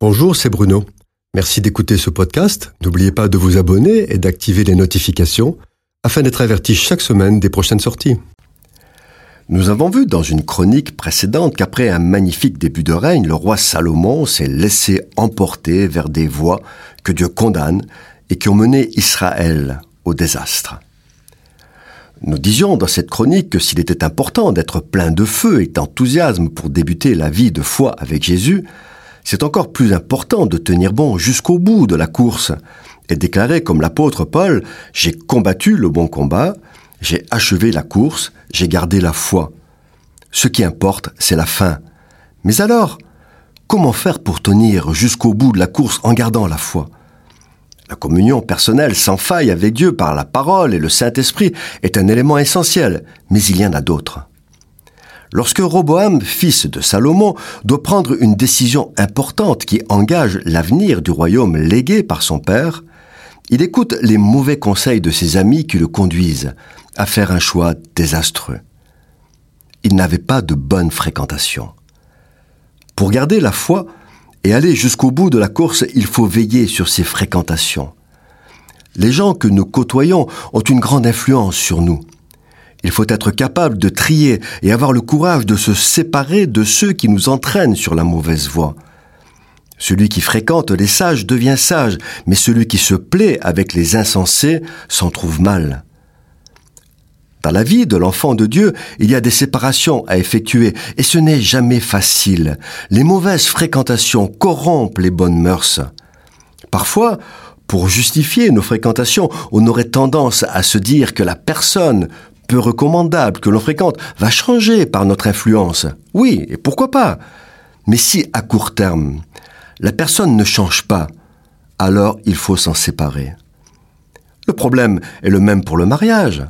Bonjour, c'est Bruno. Merci d'écouter ce podcast. N'oubliez pas de vous abonner et d'activer les notifications afin d'être averti chaque semaine des prochaines sorties. Nous avons vu dans une chronique précédente qu'après un magnifique début de règne, le roi Salomon s'est laissé emporter vers des voies que Dieu condamne et qui ont mené Israël au désastre. Nous disions dans cette chronique que s'il était important d'être plein de feu et d'enthousiasme pour débuter la vie de foi avec Jésus, c'est encore plus important de tenir bon jusqu'au bout de la course et déclarer comme l'apôtre Paul, j'ai combattu le bon combat, j'ai achevé la course, j'ai gardé la foi. Ce qui importe, c'est la fin. Mais alors, comment faire pour tenir jusqu'au bout de la course en gardant la foi? La communion personnelle sans faille avec Dieu par la parole et le Saint-Esprit est un élément essentiel, mais il y en a d'autres. Lorsque Roboam, fils de Salomon, doit prendre une décision importante qui engage l'avenir du royaume légué par son père, il écoute les mauvais conseils de ses amis qui le conduisent à faire un choix désastreux. Il n'avait pas de bonne fréquentation. Pour garder la foi et aller jusqu'au bout de la course, il faut veiller sur ses fréquentations. Les gens que nous côtoyons ont une grande influence sur nous. Il faut être capable de trier et avoir le courage de se séparer de ceux qui nous entraînent sur la mauvaise voie. Celui qui fréquente les sages devient sage, mais celui qui se plaît avec les insensés s'en trouve mal. Dans la vie de l'enfant de Dieu, il y a des séparations à effectuer, et ce n'est jamais facile. Les mauvaises fréquentations corrompent les bonnes mœurs. Parfois, pour justifier nos fréquentations, on aurait tendance à se dire que la personne peu recommandable que l'on fréquente va changer par notre influence. Oui, et pourquoi pas? Mais si à court terme, la personne ne change pas, alors il faut s'en séparer. Le problème est le même pour le mariage.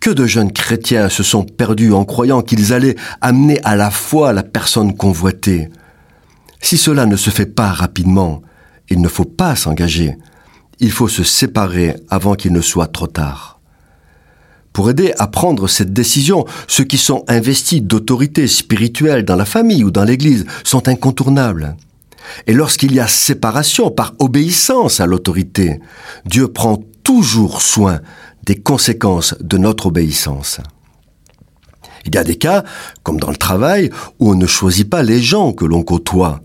Que de jeunes chrétiens se sont perdus en croyant qu'ils allaient amener à la foi la personne convoitée. Si cela ne se fait pas rapidement, il ne faut pas s'engager. Il faut se séparer avant qu'il ne soit trop tard. Pour aider à prendre cette décision, ceux qui sont investis d'autorité spirituelle dans la famille ou dans l'Église sont incontournables. Et lorsqu'il y a séparation par obéissance à l'autorité, Dieu prend toujours soin des conséquences de notre obéissance. Il y a des cas, comme dans le travail, où on ne choisit pas les gens que l'on côtoie.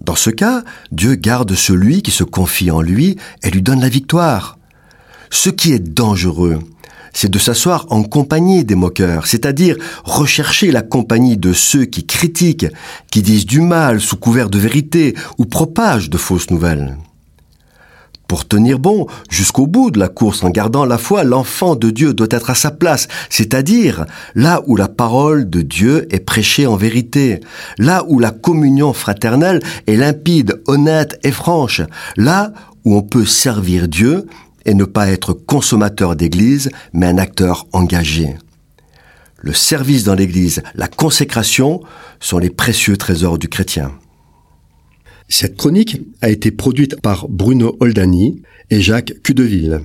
Dans ce cas, Dieu garde celui qui se confie en lui et lui donne la victoire. Ce qui est dangereux, c'est de s'asseoir en compagnie des moqueurs, c'est-à-dire rechercher la compagnie de ceux qui critiquent, qui disent du mal sous couvert de vérité ou propagent de fausses nouvelles. Pour tenir bon jusqu'au bout de la course en gardant la foi, l'enfant de Dieu doit être à sa place, c'est-à-dire là où la parole de Dieu est prêchée en vérité, là où la communion fraternelle est limpide, honnête et franche, là où on peut servir Dieu et ne pas être consommateur d'église, mais un acteur engagé. Le service dans l'église, la consécration sont les précieux trésors du chrétien. Cette chronique a été produite par Bruno Oldani et Jacques Cudeville.